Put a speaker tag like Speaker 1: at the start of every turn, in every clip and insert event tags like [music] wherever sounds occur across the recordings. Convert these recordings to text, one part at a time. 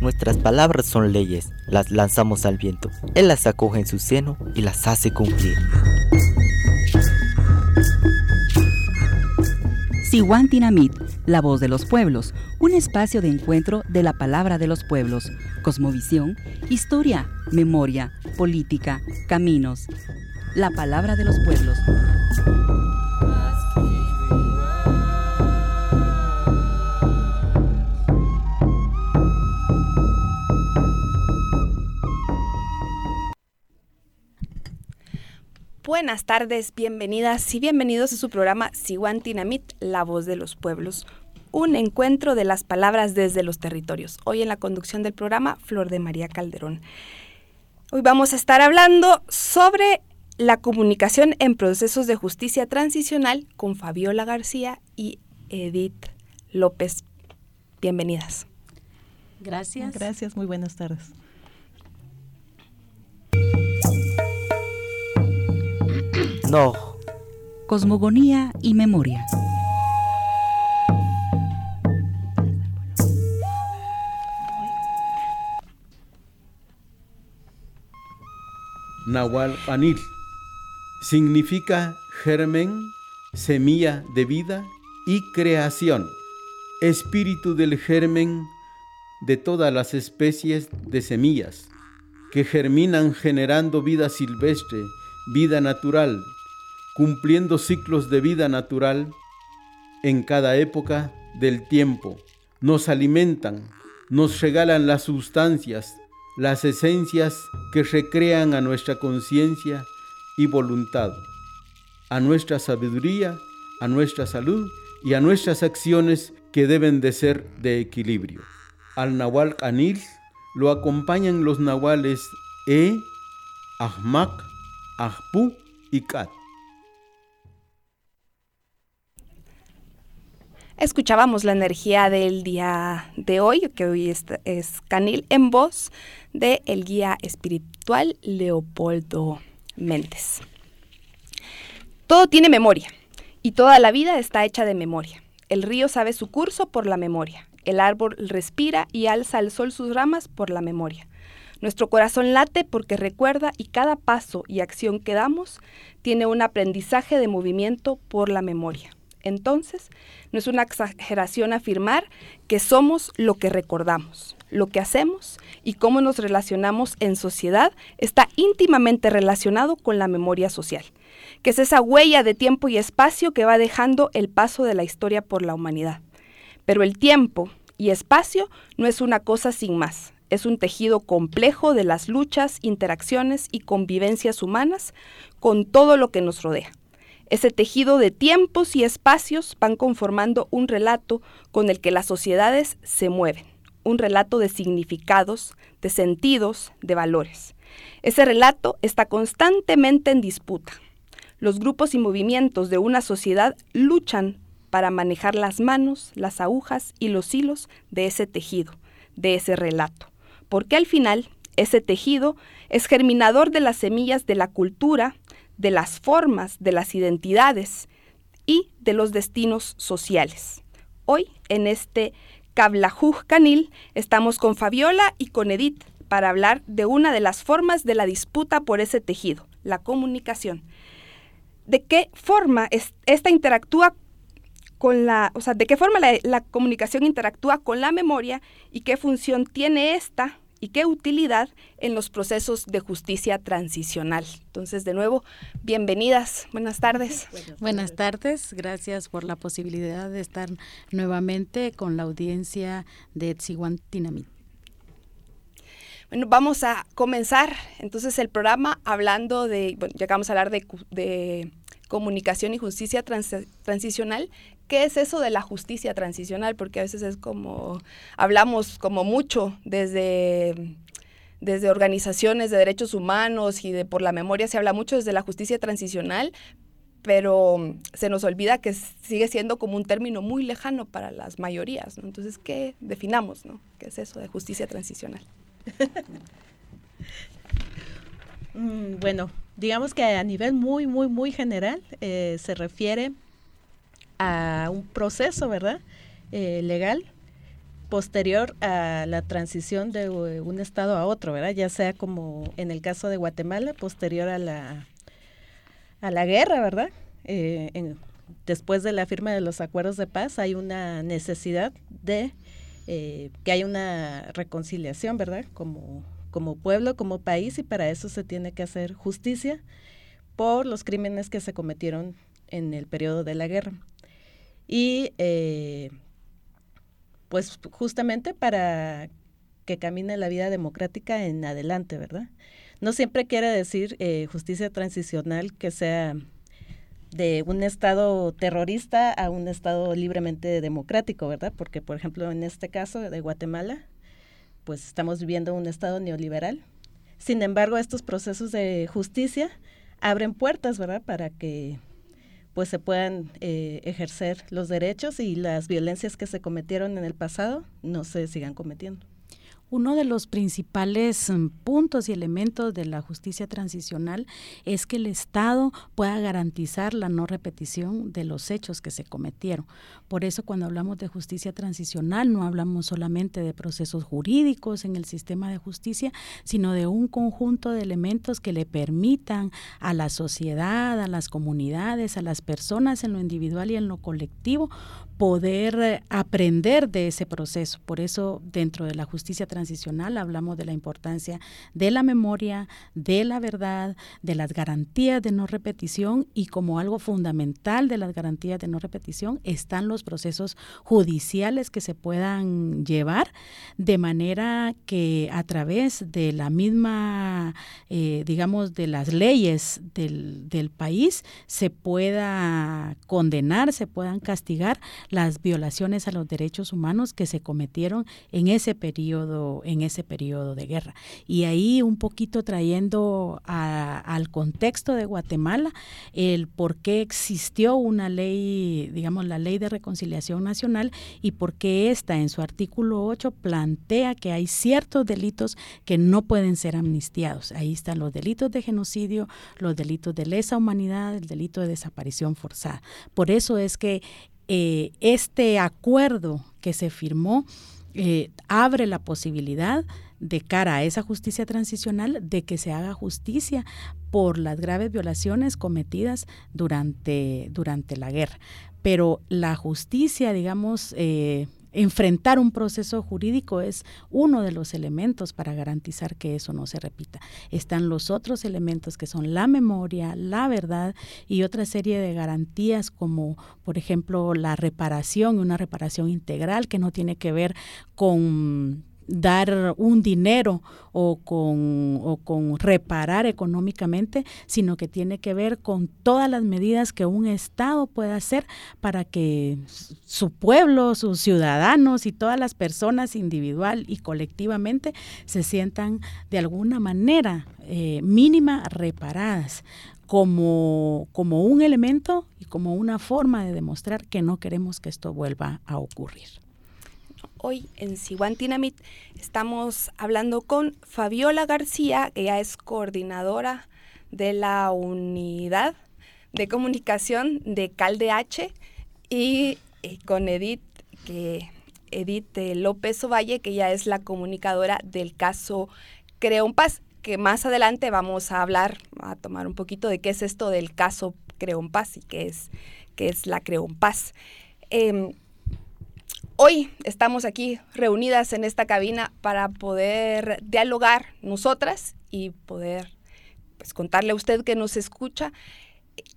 Speaker 1: Nuestras palabras son leyes, las lanzamos al viento. Él las acoge en su seno y las hace cumplir.
Speaker 2: Siwantinamit, la voz de los pueblos, un espacio de encuentro de la palabra de los pueblos, cosmovisión, historia, memoria, política, caminos. La palabra de los pueblos.
Speaker 3: Buenas tardes, bienvenidas y bienvenidos a su programa Siwantinamit, la voz de los pueblos, un encuentro de las palabras desde los territorios. Hoy en la conducción del programa, Flor de María Calderón. Hoy vamos a estar hablando sobre la comunicación en procesos de justicia transicional con Fabiola García y Edith López. Bienvenidas.
Speaker 4: Gracias.
Speaker 5: Gracias, muy buenas tardes.
Speaker 1: No.
Speaker 2: Cosmogonía y memoria.
Speaker 6: Nahual Anil significa germen, semilla de vida y creación, espíritu del germen de todas las especies de semillas que germinan generando vida silvestre, vida natural, cumpliendo ciclos de vida natural en cada época del tiempo. Nos alimentan, nos regalan las sustancias, las esencias que recrean a nuestra conciencia y voluntad, a nuestra sabiduría, a nuestra salud y a nuestras acciones que deben de ser de equilibrio. Al Nahual Anil lo acompañan los nahuales E, Ahmak, Ahpu y Kat.
Speaker 3: Escuchábamos la energía del día de hoy, que hoy es, es Canil, en voz de el guía espiritual Leopoldo Méndez. Todo tiene memoria y toda la vida está hecha de memoria. El río sabe su curso por la memoria. El árbol respira y alza al sol sus ramas por la memoria. Nuestro corazón late porque recuerda y cada paso y acción que damos tiene un aprendizaje de movimiento por la memoria. Entonces, no es una exageración afirmar que somos lo que recordamos. Lo que hacemos y cómo nos relacionamos en sociedad está íntimamente relacionado con la memoria social, que es esa huella de tiempo y espacio que va dejando el paso de la historia por la humanidad. Pero el tiempo y espacio no es una cosa sin más, es un tejido complejo de las luchas, interacciones y convivencias humanas con todo lo que nos rodea. Ese tejido de tiempos y espacios van conformando un relato con el que las sociedades se mueven, un relato de significados, de sentidos, de valores. Ese relato está constantemente en disputa. Los grupos y movimientos de una sociedad luchan para manejar las manos, las agujas y los hilos de ese tejido, de ese relato, porque al final ese tejido es germinador de las semillas de la cultura, de las formas, de las identidades y de los destinos sociales. Hoy, en este Cablajuj Canil, estamos con Fabiola y con Edith para hablar de una de las formas de la disputa por ese tejido, la comunicación. ¿De qué forma esta interactúa con la, o sea, de qué forma la, la comunicación interactúa con la memoria y qué función tiene esta y qué utilidad en los procesos de justicia transicional. Entonces, de nuevo, bienvenidas, buenas tardes.
Speaker 4: Buenas tardes, gracias por la posibilidad de estar nuevamente con la audiencia de Tzihuantinamit.
Speaker 3: Bueno, vamos a comenzar entonces el programa hablando de, bueno, ya acabamos a hablar de, de comunicación y justicia trans, transicional, ¿qué es eso de la justicia transicional? Porque a veces es como, hablamos como mucho desde, desde organizaciones de derechos humanos y de por la memoria se habla mucho desde la justicia transicional, pero se nos olvida que sigue siendo como un término muy lejano para las mayorías. ¿no? Entonces, ¿qué definamos? ¿no? ¿Qué es eso de justicia transicional? [laughs]
Speaker 5: mm, bueno, digamos que a nivel muy, muy, muy general eh, se refiere a un proceso, ¿verdad? Eh, legal posterior a la transición de un estado a otro, ¿verdad? Ya sea como en el caso de Guatemala, posterior a la, a la guerra, ¿verdad? Eh, después de la firma de los acuerdos de paz hay una necesidad de eh, que haya una reconciliación, ¿verdad? Como, como pueblo, como país, y para eso se tiene que hacer justicia por los crímenes que se cometieron en el periodo de la guerra. Y eh, pues justamente para que camine la vida democrática en adelante, ¿verdad? No siempre quiere decir eh, justicia transicional que sea de un Estado terrorista a un Estado libremente democrático, ¿verdad? Porque, por ejemplo, en este caso de Guatemala, pues estamos viviendo un Estado neoliberal. Sin embargo, estos procesos de justicia abren puertas, ¿verdad? Para que pues se puedan eh, ejercer los derechos y las violencias que se cometieron en el pasado no se sigan cometiendo.
Speaker 7: Uno de los principales mm, puntos y elementos de la justicia transicional es que el Estado pueda garantizar la no repetición de los hechos que se cometieron. Por eso cuando hablamos de justicia transicional no hablamos solamente de procesos jurídicos en el sistema de justicia, sino de un conjunto de elementos que le permitan a la sociedad, a las comunidades, a las personas en lo individual y en lo colectivo poder eh, aprender de ese proceso. Por eso, dentro de la justicia transicional hablamos de la importancia de la memoria, de la verdad, de las garantías de no repetición y como algo fundamental de las garantías de no repetición están los procesos judiciales que se puedan llevar de manera que a través de la misma, eh, digamos, de las leyes del, del país se pueda condenar, se puedan castigar las violaciones a los derechos humanos que se cometieron en ese periodo, en ese periodo de guerra. Y ahí un poquito trayendo al contexto de Guatemala el por qué existió una ley, digamos, la ley de reconciliación nacional y por qué esta en su artículo 8 plantea que hay ciertos delitos que no pueden ser amnistiados. Ahí están los delitos de genocidio, los delitos de lesa humanidad, el delito de desaparición forzada. Por eso es que eh, este acuerdo que se firmó eh, abre la posibilidad de cara a esa justicia transicional de que se haga justicia por las graves violaciones cometidas durante, durante la guerra. Pero la justicia, digamos, eh, enfrentar un proceso jurídico es uno de los elementos para garantizar que eso no se repita. Están los otros elementos que son la memoria, la verdad y otra serie de garantías como, por ejemplo, la reparación, una reparación integral que no tiene que ver con dar un dinero o con, o con reparar económicamente, sino que tiene que ver con todas las medidas que un Estado puede hacer para que su pueblo, sus ciudadanos y todas las personas individual y colectivamente se sientan de alguna manera eh, mínima reparadas como, como un elemento y como una forma de demostrar que no queremos que esto vuelva a ocurrir.
Speaker 3: Hoy en Siguantinamit estamos hablando con Fabiola García, que ya es coordinadora de la unidad de comunicación de CalDH y eh, con Edith, que Edith López Ovalle, que ya es la comunicadora del caso Creón Paz, que más adelante vamos a hablar, a tomar un poquito de qué es esto del caso Creón Paz y qué es, qué es la Creón Paz. Em, Hoy estamos aquí reunidas en esta cabina para poder dialogar nosotras y poder pues, contarle a usted que nos escucha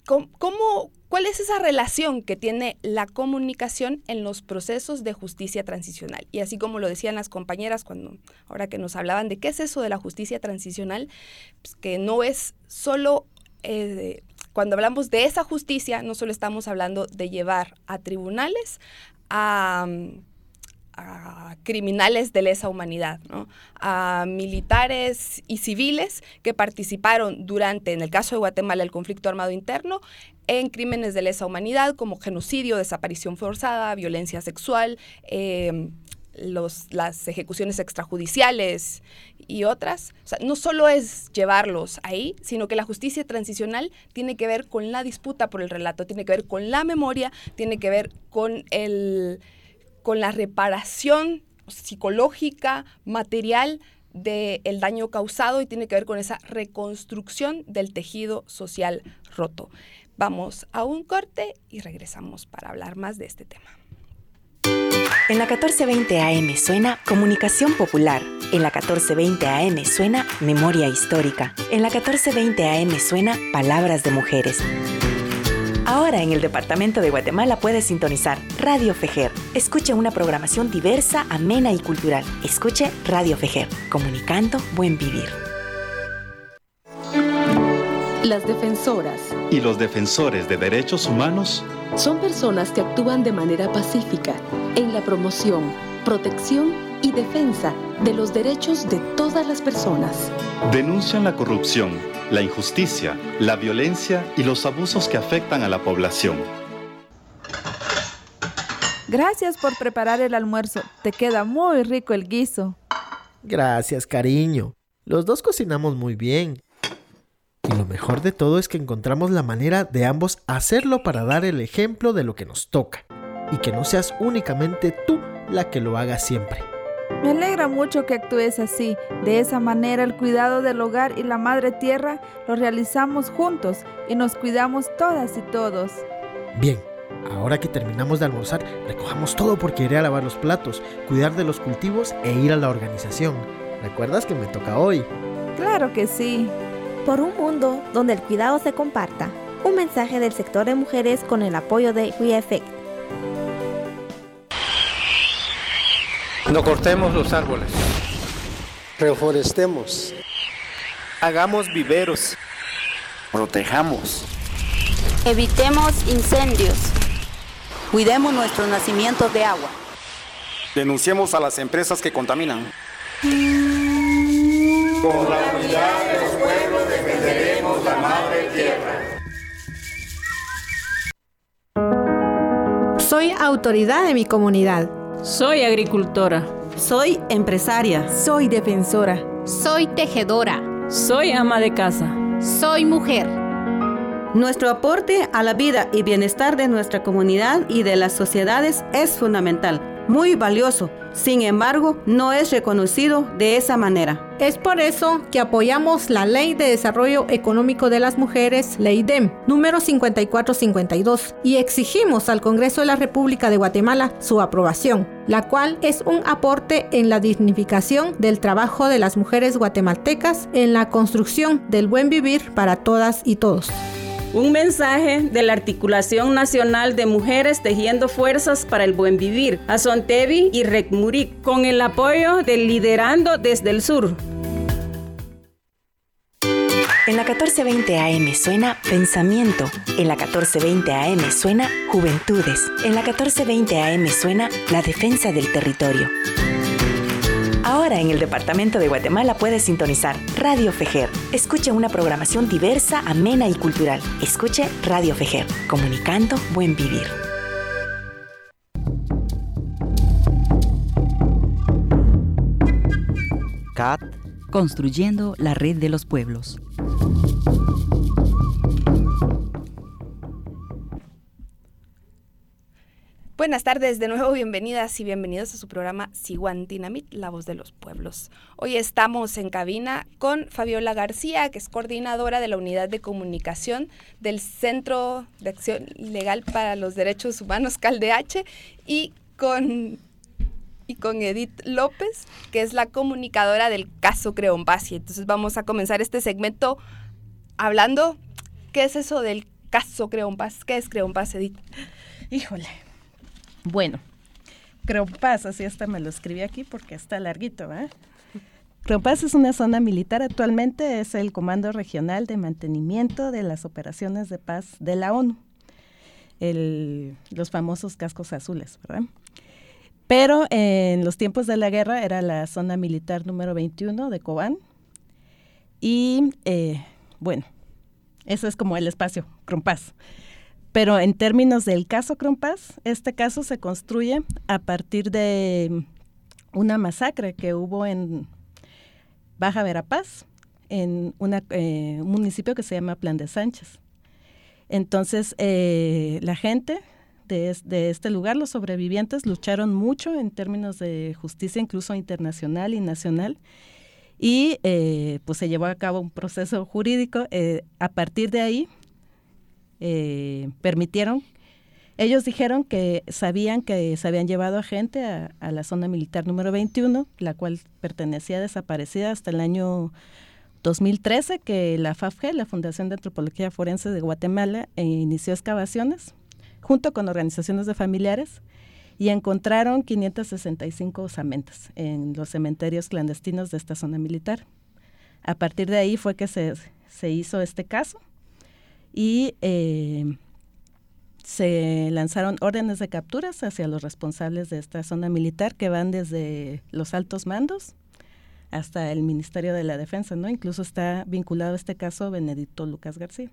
Speaker 3: ¿cómo, cuál es esa relación que tiene la comunicación en los procesos de justicia transicional. Y así como lo decían las compañeras cuando ahora que nos hablaban de qué es eso de la justicia transicional, pues que no es solo eh, cuando hablamos de esa justicia, no solo estamos hablando de llevar a tribunales a, criminales de lesa humanidad, a militares y civiles que participaron durante, en el caso de Guatemala, el conflicto armado interno, en crímenes de lesa humanidad como genocidio, desaparición forzada, violencia sexual, em, las ejecuciones extrajudiciales y otras. O sea, no solo es llevarlos ahí, sino que la justicia transicional tiene que ver con la disputa por el relato, tiene que ver con la memoria, tiene que ver con, el, con la reparación psicológica, material del daño causado y tiene que ver con esa reconstrucción del tejido social roto. Vamos a un corte y regresamos para hablar más de este tema.
Speaker 8: En la 1420 AM suena Comunicación Popular. En la 1420 AM suena Memoria Histórica. En la 1420 AM suena Palabras de Mujeres. Ahora en el Departamento de Guatemala puedes sintonizar Radio Fejer. Escuche una programación diversa, amena y cultural. Escuche Radio Fejer, comunicando buen vivir.
Speaker 9: Las defensoras
Speaker 10: y los defensores de derechos humanos
Speaker 9: son personas que actúan de manera pacífica en la promoción, protección y defensa de los derechos de todas las personas.
Speaker 10: Denuncian la corrupción, la injusticia, la violencia y los abusos que afectan a la población.
Speaker 11: Gracias por preparar el almuerzo. Te queda muy rico el guiso.
Speaker 12: Gracias, cariño. Los dos cocinamos muy bien. Y lo mejor de todo es que encontramos la manera de ambos hacerlo para dar el ejemplo de lo que nos toca. Y que no seas únicamente tú la que lo haga siempre.
Speaker 11: Me alegra mucho que actúes así. De esa manera el cuidado del hogar y la madre tierra lo realizamos juntos y nos cuidamos todas y todos.
Speaker 12: Bien, ahora que terminamos de almorzar, recojamos todo porque iré a lavar los platos, cuidar de los cultivos e ir a la organización. ¿Recuerdas que me toca hoy?
Speaker 11: Claro que sí
Speaker 13: por un mundo donde el cuidado se comparta. Un mensaje del sector de mujeres con el apoyo de WeEffect.
Speaker 14: No cortemos los árboles.
Speaker 15: Reforestemos.
Speaker 16: Hagamos viveros.
Speaker 17: Protejamos.
Speaker 18: Evitemos incendios. Cuidemos nuestros nacimientos de agua.
Speaker 19: Denunciemos a las empresas que contaminan.
Speaker 20: Con la unidad
Speaker 21: autoridad de mi comunidad.
Speaker 22: Soy agricultora.
Speaker 23: Soy empresaria.
Speaker 24: Soy defensora.
Speaker 25: Soy tejedora.
Speaker 22: Soy ama de casa.
Speaker 25: Soy mujer.
Speaker 23: Nuestro aporte a la vida y bienestar de nuestra comunidad y de las sociedades es fundamental muy valioso, sin embargo, no es reconocido de esa manera.
Speaker 21: Es por eso que apoyamos la Ley de Desarrollo Económico de las Mujeres, Ley DEM, número 5452, y exigimos al Congreso de la República de Guatemala su aprobación, la cual es un aporte en la dignificación del trabajo de las mujeres guatemaltecas en la construcción del buen vivir para todas y todos.
Speaker 22: Un mensaje de la Articulación Nacional de Mujeres Tejiendo Fuerzas para el Buen Vivir, Azontevi y Recmurik, con el apoyo del Liderando desde el Sur.
Speaker 8: En la 1420 AM suena Pensamiento. En la 1420 AM suena Juventudes. En la 1420 AM suena La Defensa del Territorio. Ahora en el Departamento de Guatemala puedes sintonizar Radio Fejer. Escuche una programación diversa, amena y cultural. Escuche Radio Fejer, comunicando buen vivir.
Speaker 2: CAT Construyendo la red de los pueblos.
Speaker 3: Buenas tardes, de nuevo bienvenidas y bienvenidos a su programa Siguantinamit, la voz de los pueblos. Hoy estamos en cabina con Fabiola García, que es coordinadora de la Unidad de Comunicación del Centro de Acción Legal para los Derechos Humanos Caldeache y con y con Edith López, que es la comunicadora del caso Creompasi. Entonces vamos a comenzar este segmento hablando, ¿qué es eso del caso Creompás? ¿Qué es Creompás, Edith?
Speaker 5: Híjole, bueno, Creompás, así hasta me lo escribí aquí porque está larguito, ¿eh? Creompás es una zona militar, actualmente es el Comando Regional de Mantenimiento de las Operaciones de Paz de la ONU, los famosos cascos azules, ¿verdad? Pero en los tiempos de la guerra era la zona militar número 21 de Cobán. Y eh, bueno, eso es como el espacio, Creompás. Pero en términos del caso Crompas, este caso se construye a partir de una masacre que hubo en Baja Verapaz, en eh, un municipio que se llama Plan de Sánchez. Entonces, eh, la gente de, este lugar, los sobrevivientes, lucharon mucho en términos de justicia, incluso internacional y nacional, y eh, pues se llevó a cabo un proceso jurídico. a partir de ahí, permitieron ellos dijeron que sabían que se habían llevado a gente a, la zona militar número 21, la cual pertenecía desaparecida hasta el año 2013, que la FAFG, la Fundación de Antropología Forense de Guatemala, eh, inició excavaciones junto con organizaciones de familiares y encontraron 565 osamentas en los cementerios clandestinos de esta zona militar. A partir de ahí fue que se, se hizo este caso y eh, se lanzaron órdenes de capturas hacia los responsables de esta zona militar que van desde los altos mandos hasta el Ministerio de la Defensa, ¿no? Incluso está vinculado a este caso Benedicto Lucas García.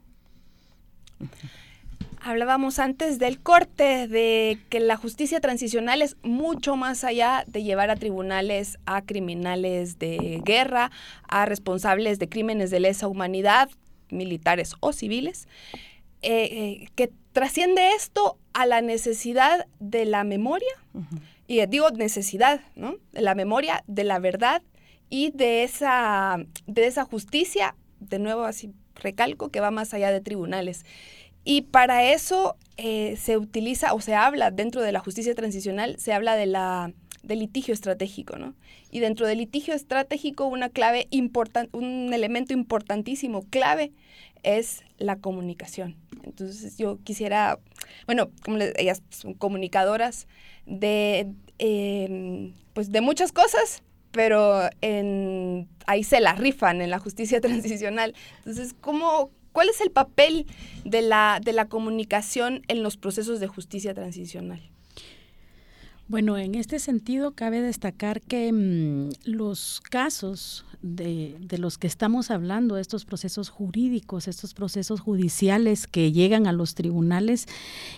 Speaker 3: Hablábamos antes del corte de que la justicia transicional es mucho más allá de llevar a tribunales a criminales de guerra, a responsables de crímenes de lesa humanidad, militares o civiles. Eh, eh, que trasciende esto a la necesidad de la memoria, y digo necesidad, ¿no? La memoria, de la verdad y de esa, de esa justicia, de nuevo así recalco, que va más allá de tribunales. Y para eso eh, se utiliza o se habla dentro de la justicia transicional, se habla de la, del litigio estratégico, ¿no? Y dentro del litigio estratégico una clave un elemento importantísimo, clave, es la comunicación. Entonces yo quisiera, bueno, como ellas son comunicadoras de, em, pues de muchas cosas, pero en, ahí se la rifan en la justicia [laughs] transicional. Entonces, ¿cómo, ¿cuál es el papel de la, de la comunicación en los procesos de justicia transicional?
Speaker 7: Bueno, en este sentido cabe destacar que mm, los casos de, los que estamos hablando, estos procesos jurídicos, estos procesos judiciales que llegan a los tribunales,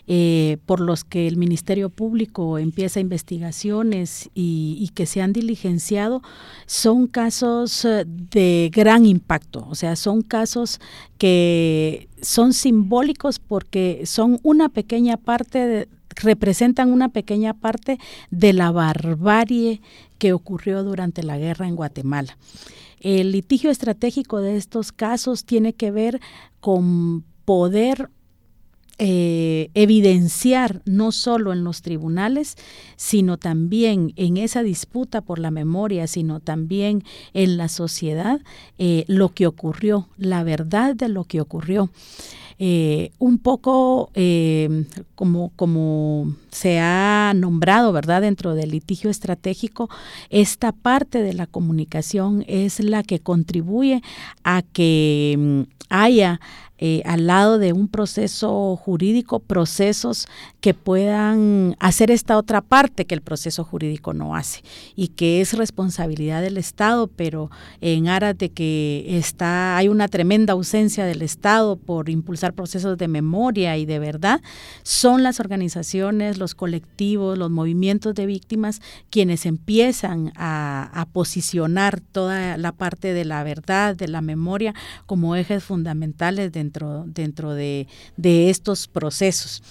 Speaker 7: eh, por los que el Ministerio Público empieza investigaciones y, y, que se han diligenciado, son casos eh, de gran impacto, o sea, son casos que son simbólicos porque son una pequeña parte de representan una pequeña parte de la barbarie que ocurrió durante la guerra en Guatemala. El litigio estratégico de estos casos tiene que ver con poder eh, evidenciar no solo en los tribunales, sino también en esa disputa por la memoria, sino también en la sociedad, eh, lo que ocurrió, la verdad de lo que ocurrió. Eh, un poco eh, como, como se ha nombrado, ¿verdad? Dentro del litigio estratégico, esta parte de la comunicación es la que contribuye a que mm, haya eh, al lado de un proceso jurídico, procesos que puedan hacer esta otra parte que el proceso jurídico no hace y que es responsabilidad del Estado, pero en aras de que está, hay una tremenda ausencia del Estado por impulsar procesos de memoria y de verdad, son las organizaciones, los colectivos, los movimientos de víctimas quienes empiezan a, a posicionar toda la parte de la verdad, de la memoria como ejes fundamentales de dentro, dentro de, de estos procesos.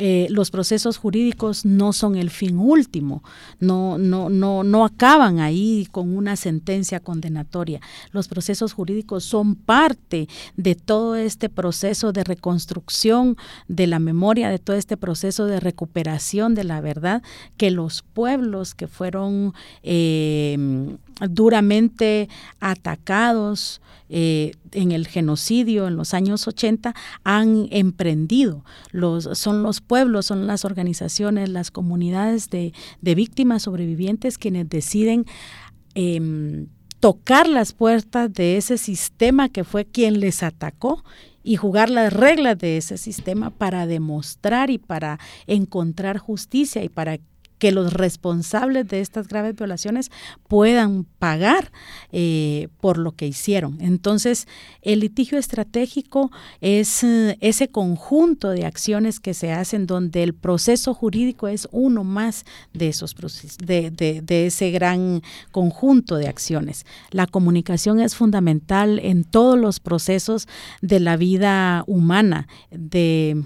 Speaker 7: Eh, los procesos jurídicos no son el fin último, no, no, no, no acaban ahí con una sentencia condenatoria. Los procesos jurídicos son parte de todo este proceso de reconstrucción de la memoria, de todo este proceso de recuperación de la verdad que los pueblos que fueron eh, duramente atacados eh, en el genocidio en los años 80 han emprendido. Los, son los pueblos, son las organizaciones, las comunidades de, víctimas sobrevivientes quienes deciden em, tocar las puertas de ese sistema que fue quien les atacó y jugar las reglas de ese sistema para demostrar y para encontrar justicia y para que los responsables de estas graves violaciones puedan pagar eh, por lo que hicieron. Entonces, el litigio estratégico es eh, ese conjunto de acciones que se hacen donde el proceso jurídico es uno más de esos procesos, de, de ese gran conjunto de acciones. La comunicación es fundamental en todos los procesos de la vida humana, de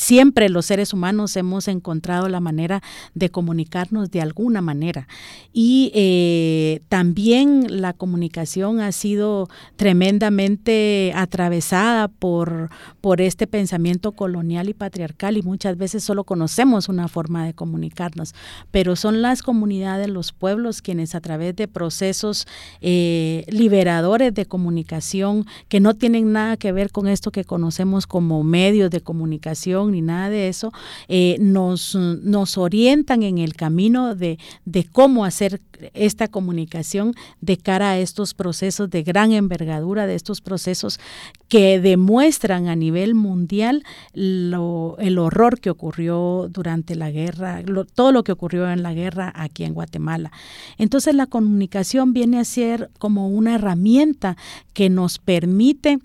Speaker 7: siempre los seres humanos hemos encontrado la manera de comunicarnos de alguna manera. Y eh, también la comunicación ha sido tremendamente atravesada por, por este pensamiento colonial y patriarcal y muchas veces solo conocemos una forma de comunicarnos, pero son las comunidades, los pueblos quienes a través de procesos eh, liberadores de comunicación que no tienen nada que ver con esto que conocemos como medios de comunicación, ni nada de eso, eh, nos, nos orientan en el camino de, de cómo hacer esta comunicación de cara a estos procesos de gran envergadura, de estos procesos que demuestran a nivel mundial el horror que ocurrió durante la guerra, todo lo que ocurrió en la guerra aquí en Guatemala. Entonces la comunicación viene a ser como una herramienta que nos permite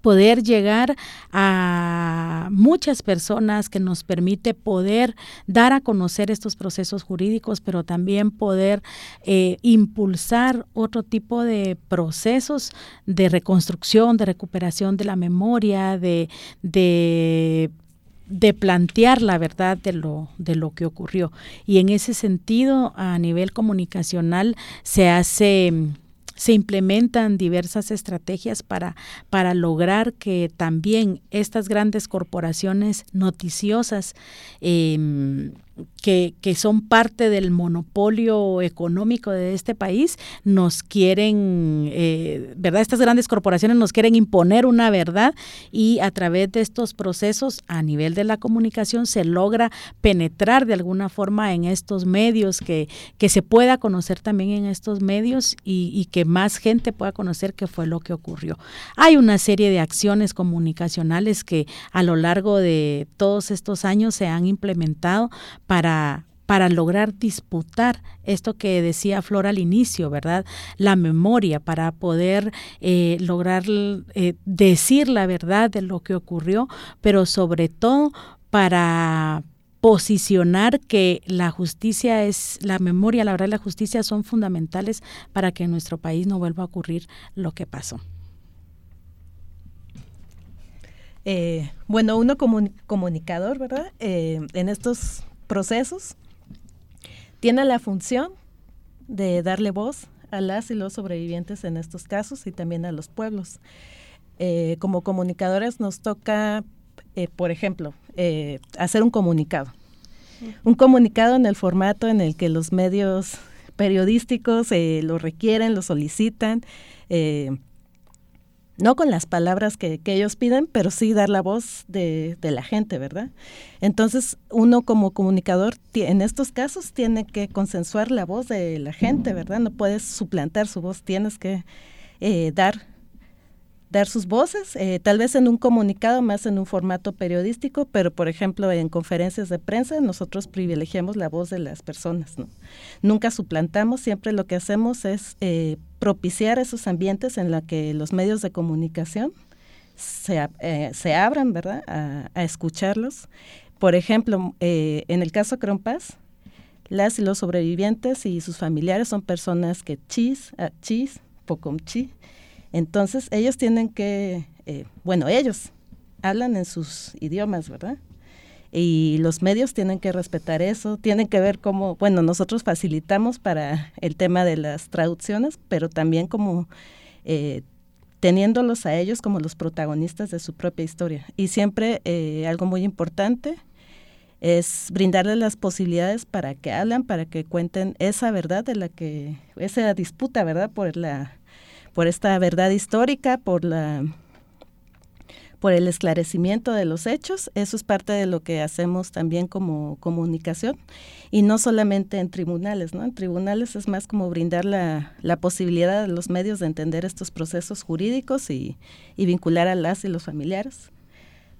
Speaker 7: poder llegar a muchas personas que nos permite poder dar a conocer estos procesos jurídicos, pero también poder eh, impulsar otro tipo de procesos de reconstrucción, de recuperación de la memoria, de, de de plantear la verdad de lo, de lo que ocurrió. Y en ese sentido, a nivel comunicacional, se hace se implementan diversas estrategias para, para lograr que también estas grandes corporaciones noticiosas eh, que, que, son parte del monopolio económico de este país, nos quieren, eh, ¿verdad? Estas grandes corporaciones nos quieren imponer una verdad y a través de estos procesos a nivel de la comunicación se logra penetrar de alguna forma en estos medios, que, que se pueda conocer también en estos medios y, y que más gente pueda conocer qué fue lo que ocurrió. Hay una serie de acciones comunicacionales que a lo largo de todos estos años se han implementado para, para lograr disputar esto que decía Flor al inicio, ¿verdad? La memoria, para poder eh, lograr eh, decir la verdad de lo que ocurrió, pero sobre todo para posicionar que la justicia es, la memoria, la verdad y la justicia son fundamentales para que en nuestro país no vuelva a ocurrir lo que pasó.
Speaker 5: Eh, bueno, uno comunicador, ¿verdad? en estos procesos, tiene la función de darle voz a las y los sobrevivientes en estos casos y también a los pueblos. Eh, como comunicadores nos toca, eh, por ejemplo, eh, hacer un comunicado. Un comunicado en el formato en el que los medios periodísticos lo requieren, lo solicitan no con las palabras que, ellos piden, pero sí dar la voz de, la gente, ¿verdad? Entonces, uno como comunicador, en estos casos, tiene que consensuar la voz de la gente, ¿verdad? No puedes suplantar su voz, tienes que eh, dar dar sus voces, eh, tal vez en un comunicado más en un formato periodístico, pero por ejemplo en conferencias de prensa nosotros privilegiamos la voz de las personas. Nunca suplantamos, siempre lo que hacemos es eh, propiciar esos ambientes en los que los medios de comunicación se, eh, se abran ¿verdad? A, escucharlos. Por ejemplo, en el caso Crompaz, las y los sobrevivientes y sus familiares son personas que chis, ah, chis, pocomchi, entonces ellos tienen que, eh, bueno, ellos hablan en sus idiomas, ¿verdad? Y los medios tienen que respetar eso, tienen que ver cómo, bueno, nosotros facilitamos para el tema de las traducciones, pero también como eh, teniéndolos a ellos como los protagonistas de su propia historia. Y siempre eh, algo muy importante es brindarles las posibilidades para que hablan, para que cuenten esa verdad de la que, esa disputa, ¿verdad? Por la por esta verdad histórica, por la por el esclarecimiento de los hechos. Eso es parte de lo que hacemos también como comunicación y no solamente en tribunales, ¿no? En tribunales es más como brindar la, la posibilidad a los medios de entender estos procesos jurídicos y, y, vincular a las y los familiares.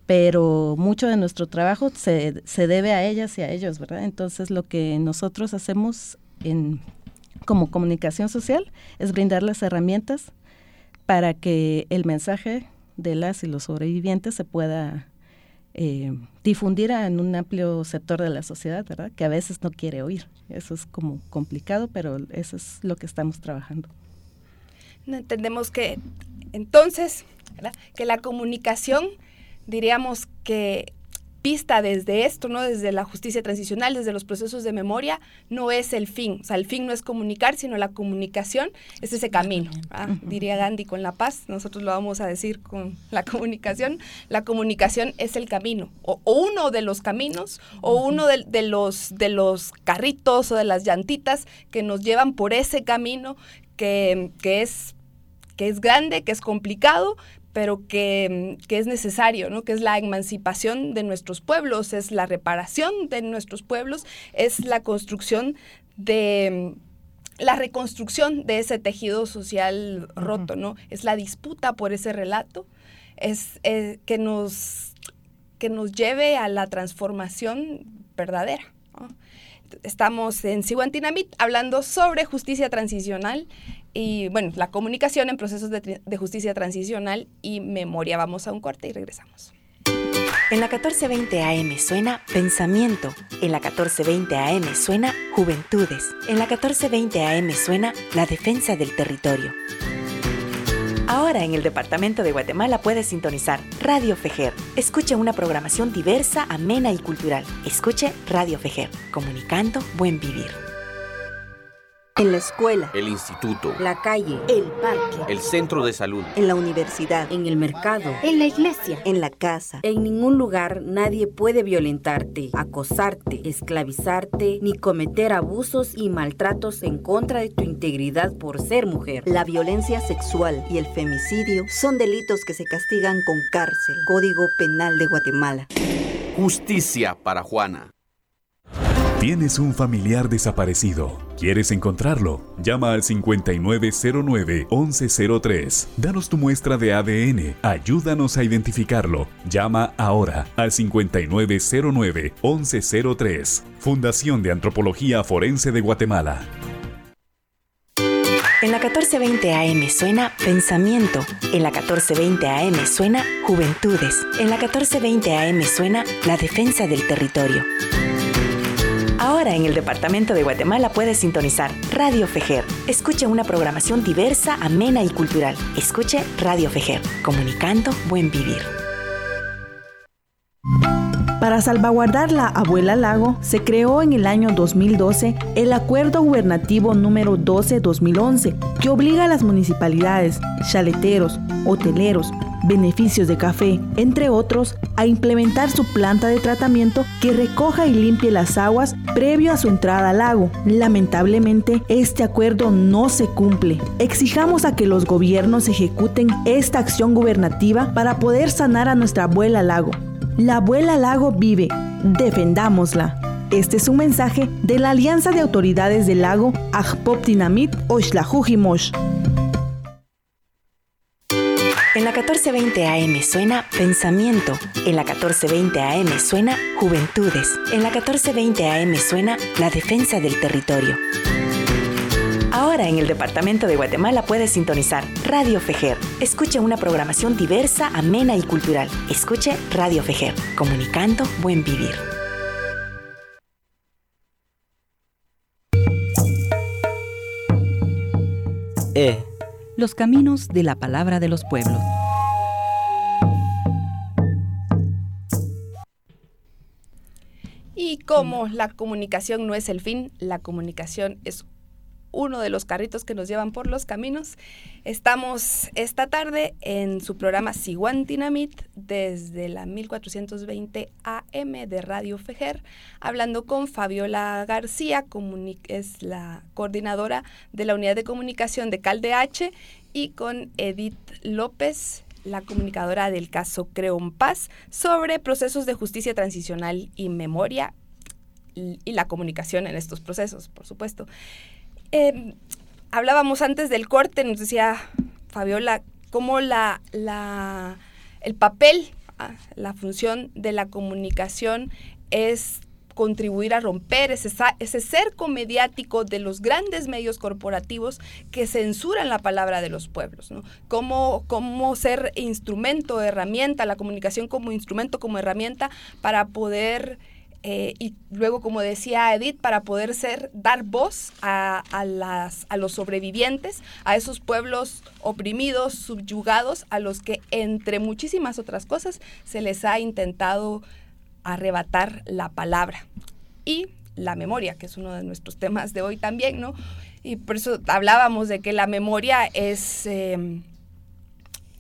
Speaker 5: pero mucho de nuestro trabajo se, se debe a ellas y a ellos, ¿verdad? Entonces lo que nosotros hacemos en, como comunicación social es brindar las herramientas para que el mensaje de las y los sobrevivientes se pueda eh, difundir en un amplio sector de la sociedad. Que a veces no quiere oír. Eso es como complicado, pero eso es lo que estamos trabajando.
Speaker 3: Entendemos que entonces, que la comunicación, diríamos que pista desde esto, ¿no? Desde la justicia transicional, desde los procesos de memoria, no es el fin. O sea, el fin no es comunicar, sino la comunicación es ese camino. Diría Gandhi con la paz, nosotros lo vamos a decir con la comunicación. La comunicación es el camino, o, uno de los caminos, o uno de, los, de los carritos o de las llantitas que nos llevan por ese camino que, que es que es grande, que es complicado, pero que, es necesario, ¿no? que es la emancipación de nuestros pueblos, es la reparación de nuestros pueblos, es la construcción de la reconstrucción de ese tejido social roto, ¿no? Es la disputa por ese relato, es eh, que, nos, que nos lleve a la transformación verdadera. Estamos en Siguantinamit hablando sobre justicia transicional y bueno, la comunicación en procesos de, justicia transicional y memoria. Vamos a un corte y regresamos.
Speaker 8: En la 1420 AM suena Pensamiento. En la 1420 AM suena Juventudes. En la 1420 AM suena La Defensa del Territorio. Ahora en el Departamento de Guatemala puedes sintonizar Radio Fejer. Escuche una programación diversa, amena y cultural. Escuche Radio Fejer, comunicando buen vivir.
Speaker 26: En la escuela.
Speaker 27: El instituto.
Speaker 26: La calle. El parque.
Speaker 27: El centro de salud.
Speaker 26: En la universidad.
Speaker 15: En el mercado.
Speaker 26: En la iglesia.
Speaker 15: En la casa.
Speaker 26: En ningún lugar nadie puede violentarte, acosarte, esclavizarte, ni cometer abusos y maltratos en contra de tu integridad por ser mujer.
Speaker 15: La violencia sexual y el femicidio son delitos que se castigan con cárcel. Código Penal de Guatemala.
Speaker 27: Justicia para Juana.
Speaker 24: Tienes un familiar desaparecido. ¿Quieres encontrarlo? Llama al 5909-1103. Danos tu muestra de ADN. Ayúdanos a identificarlo. Llama ahora al 5909-1103. Fundación de Antropología Forense de Guatemala.
Speaker 8: En la 1420 AM suena Pensamiento. En la 1420 AM suena Juventudes. En la 1420 AM suena La Defensa del Territorio. Ahora en el Departamento de Guatemala puedes sintonizar Radio Fejer. Escuche una programación diversa, amena y cultural. Escuche Radio Fejer, comunicando buen vivir.
Speaker 28: Para salvaguardar la Abuela Lago, se creó en el año 2012 el Acuerdo Gubernativo número 12-2011, que obliga a las municipalidades, chaleteros, hoteleros, beneficios de café, entre otros, a implementar su planta de tratamiento que recoja y limpie las aguas previo a su entrada al lago. Lamentablemente, este acuerdo no se cumple. Exijamos a que los gobiernos ejecuten esta acción gubernativa para poder sanar a nuestra abuela lago. La abuela lago vive, defendámosla. Este es un mensaje de la Alianza de Autoridades del Lago Ajpop-Dinamit Oshlajujimosh.
Speaker 8: En la 1420 AM suena Pensamiento. En la 1420 AM suena Juventudes. En la 1420 AM suena La Defensa del Territorio. Ahora en el Departamento de Guatemala puedes sintonizar Radio Fejer. Escuche una programación diversa, amena y cultural. Escuche Radio Fejer, comunicando buen vivir.
Speaker 2: E. Los caminos de la palabra de los pueblos.
Speaker 3: Y como la comunicación no es el fin, la comunicación es uno de los carritos que nos llevan por los caminos. Estamos esta tarde en su programa Siguantinamit desde la 1420 AM de Radio Fejer, hablando con Fabiola García, es la coordinadora de la unidad de comunicación de CalDH, y con Edith López, la comunicadora del caso Creón Paz, sobre procesos de justicia transicional y memoria y la comunicación en estos procesos, por supuesto. Em, hablábamos antes del corte, nos decía Fabiola, cómo la, la, el papel ah, la función de la comunicación es contribuir a romper ese, ese cerco mediático de los grandes medios corporativos que censuran la palabra de los pueblos. ¿no? Cómo, cómo ser instrumento, herramienta, la comunicación como instrumento, como herramienta para poder... Eh, y luego, como decía Edith, para poder ser, dar voz a, a, las, a los sobrevivientes, a esos pueblos oprimidos, subyugados, a los que, entre muchísimas otras cosas, se les ha intentado arrebatar la palabra y la memoria, que es uno de nuestros temas de hoy también, ¿no? Y por eso hablábamos de que la memoria es, em,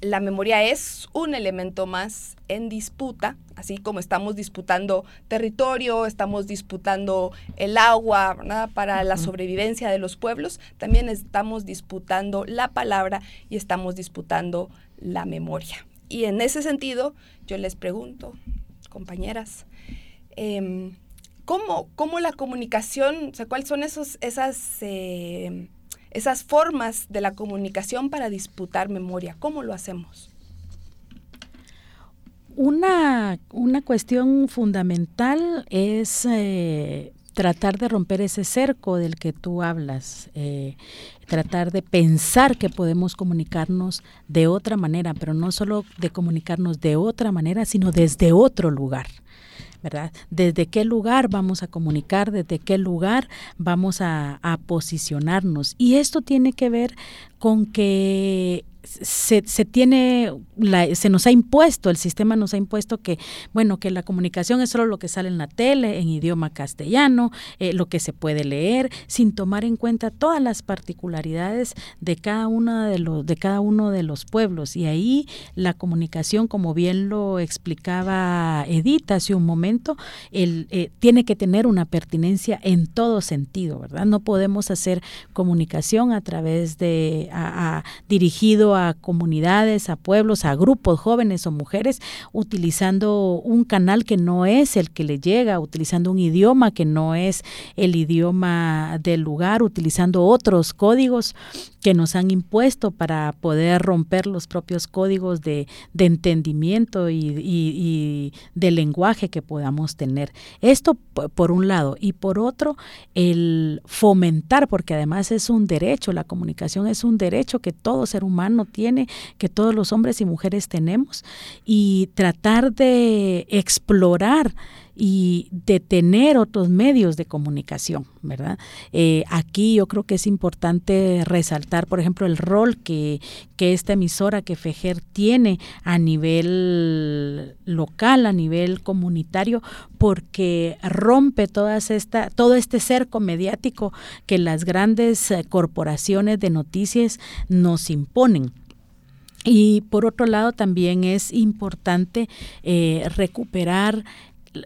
Speaker 3: la memoria es un elemento más en disputa, así como estamos disputando territorio, estamos disputando el agua para la sobrevivencia de los pueblos, también estamos disputando la palabra y estamos disputando la memoria. Y en ese sentido, yo les pregunto, compañeras. Em, ¿cómo, ¿cómo, la comunicación, o sea, cuáles son esos, esas, em, esas formas de la comunicación para disputar memoria? ¿Cómo lo hacemos?
Speaker 7: Una, una cuestión fundamental es eh, tratar de romper ese cerco del que tú hablas, eh, tratar de pensar que podemos comunicarnos de otra manera, pero no solo de comunicarnos de otra manera, sino desde otro lugar. ¿Verdad? ¿Desde qué lugar vamos a comunicar? ¿Desde qué lugar vamos a, posicionarnos? Y esto tiene que ver con que se, se, tiene, la, se nos ha impuesto, el sistema nos ha impuesto que, bueno, que la comunicación es solo lo que sale en la tele, en idioma castellano, eh, lo que se puede leer, sin tomar en cuenta todas las particularidades de cada, una de, los, de cada uno de los pueblos. Y ahí la comunicación, como bien lo explicaba Edith hace un momento, el, eh, tiene que tener una pertinencia en todo sentido, ¿verdad? No podemos hacer comunicación a través de, a, a, dirigido a comunidades, a pueblos, a grupos jóvenes o mujeres, utilizando un canal que no es el que le llega, utilizando un idioma que no es el idioma del lugar, utilizando otros códigos que nos han impuesto para poder romper los propios códigos de, entendimiento y, de lenguaje que podamos tener. Esto por un lado. Y por otro, el fomentar, porque además es un derecho, la comunicación es un derecho que todo ser humano tiene, que todos los hombres y mujeres tenemos, y tratar de explorar y de tener otros medios de comunicación, ¿verdad? Eh, aquí yo creo que es importante resaltar, por ejemplo, el rol que, que esta emisora, que FEJER tiene a nivel local, a nivel comunitario, porque rompe todas esta, todo este cerco mediático que las grandes eh, corporaciones de noticias nos imponen. Y por otro lado, también es importante eh, recuperar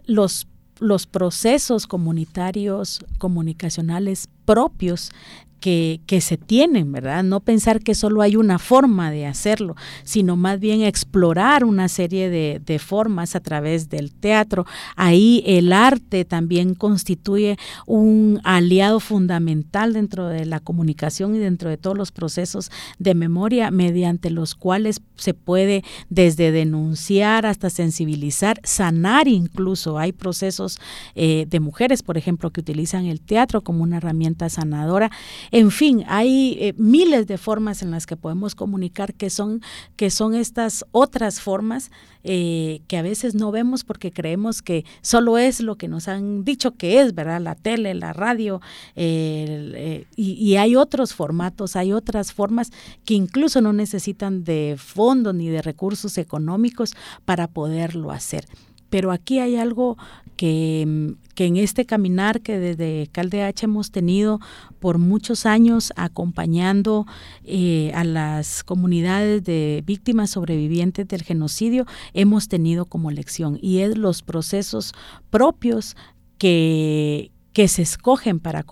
Speaker 7: los, los procesos comunitarios, comunicacionales propios que, que, se tienen, ¿verdad? No pensar que solo hay una forma de hacerlo, sino más bien explorar una serie de, formas a través del teatro. Ahí el arte también constituye un aliado fundamental dentro de la comunicación y dentro de todos los procesos de memoria mediante los cuales se puede desde denunciar hasta sensibilizar, sanar incluso. Hay procesos eh, de mujeres, por ejemplo, que utilizan el teatro como una herramienta sanadora en fin, hay eh, miles de formas en las que podemos comunicar que son, que son estas otras formas eh, que a veces no vemos porque creemos que solo es lo que nos han dicho que es, ¿verdad? La tele, la radio, eh, y, y, hay otros formatos, hay otras formas que incluso no necesitan de fondos ni de recursos económicos para poderlo hacer pero aquí hay algo que, que, en este caminar que desde CalDH hemos tenido por muchos años acompañando eh, a las comunidades de víctimas sobrevivientes del genocidio, hemos tenido como lección. Y es los procesos propios que, que se escogen para,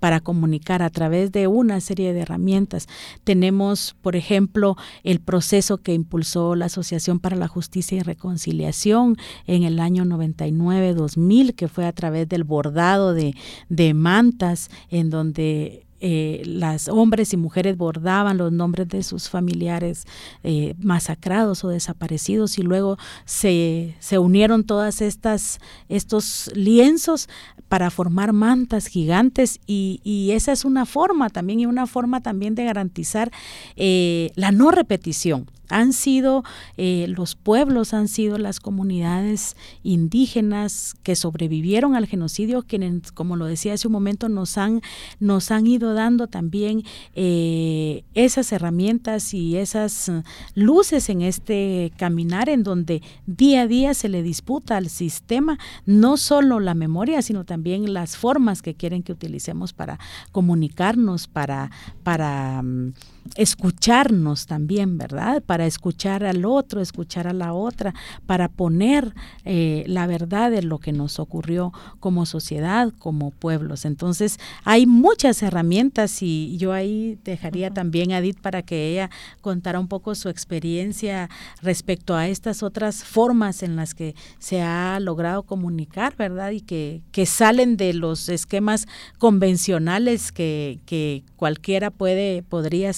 Speaker 7: para comunicar a través de una serie de herramientas. Tenemos, por ejemplo, el proceso que impulsó la Asociación para la Justicia y Reconciliación en el año 99-2000, que fue a través del bordado de, de mantas, en donde eh, las hombres y mujeres bordaban los nombres de sus familiares eh, masacrados o desaparecidos y luego se, se unieron todas estas estos lienzos para formar mantas gigantes y, esa es una forma también y una forma también de garantizar eh, la no repetición han sido eh, los pueblos, han sido las comunidades indígenas que sobrevivieron al genocidio, quienes, como lo decía hace un momento, nos han, nos han ido dando también eh, esas herramientas y esas luces en este caminar en donde día a día se le disputa al sistema no solo la memoria, sino también las formas que quieren que utilicemos para comunicarnos, para, para mm, escucharnos también, ¿verdad? Para escuchar al otro, escuchar a la otra, para poner eh, la verdad de lo que nos ocurrió como sociedad, como pueblos. Entonces, hay muchas herramientas y yo ahí dejaría también a Edith para que ella contara un poco su experiencia respecto a estas otras formas en las que se ha logrado comunicar, ¿verdad? Y que, que salen de los esquemas convencionales que, que cualquiera puede, podría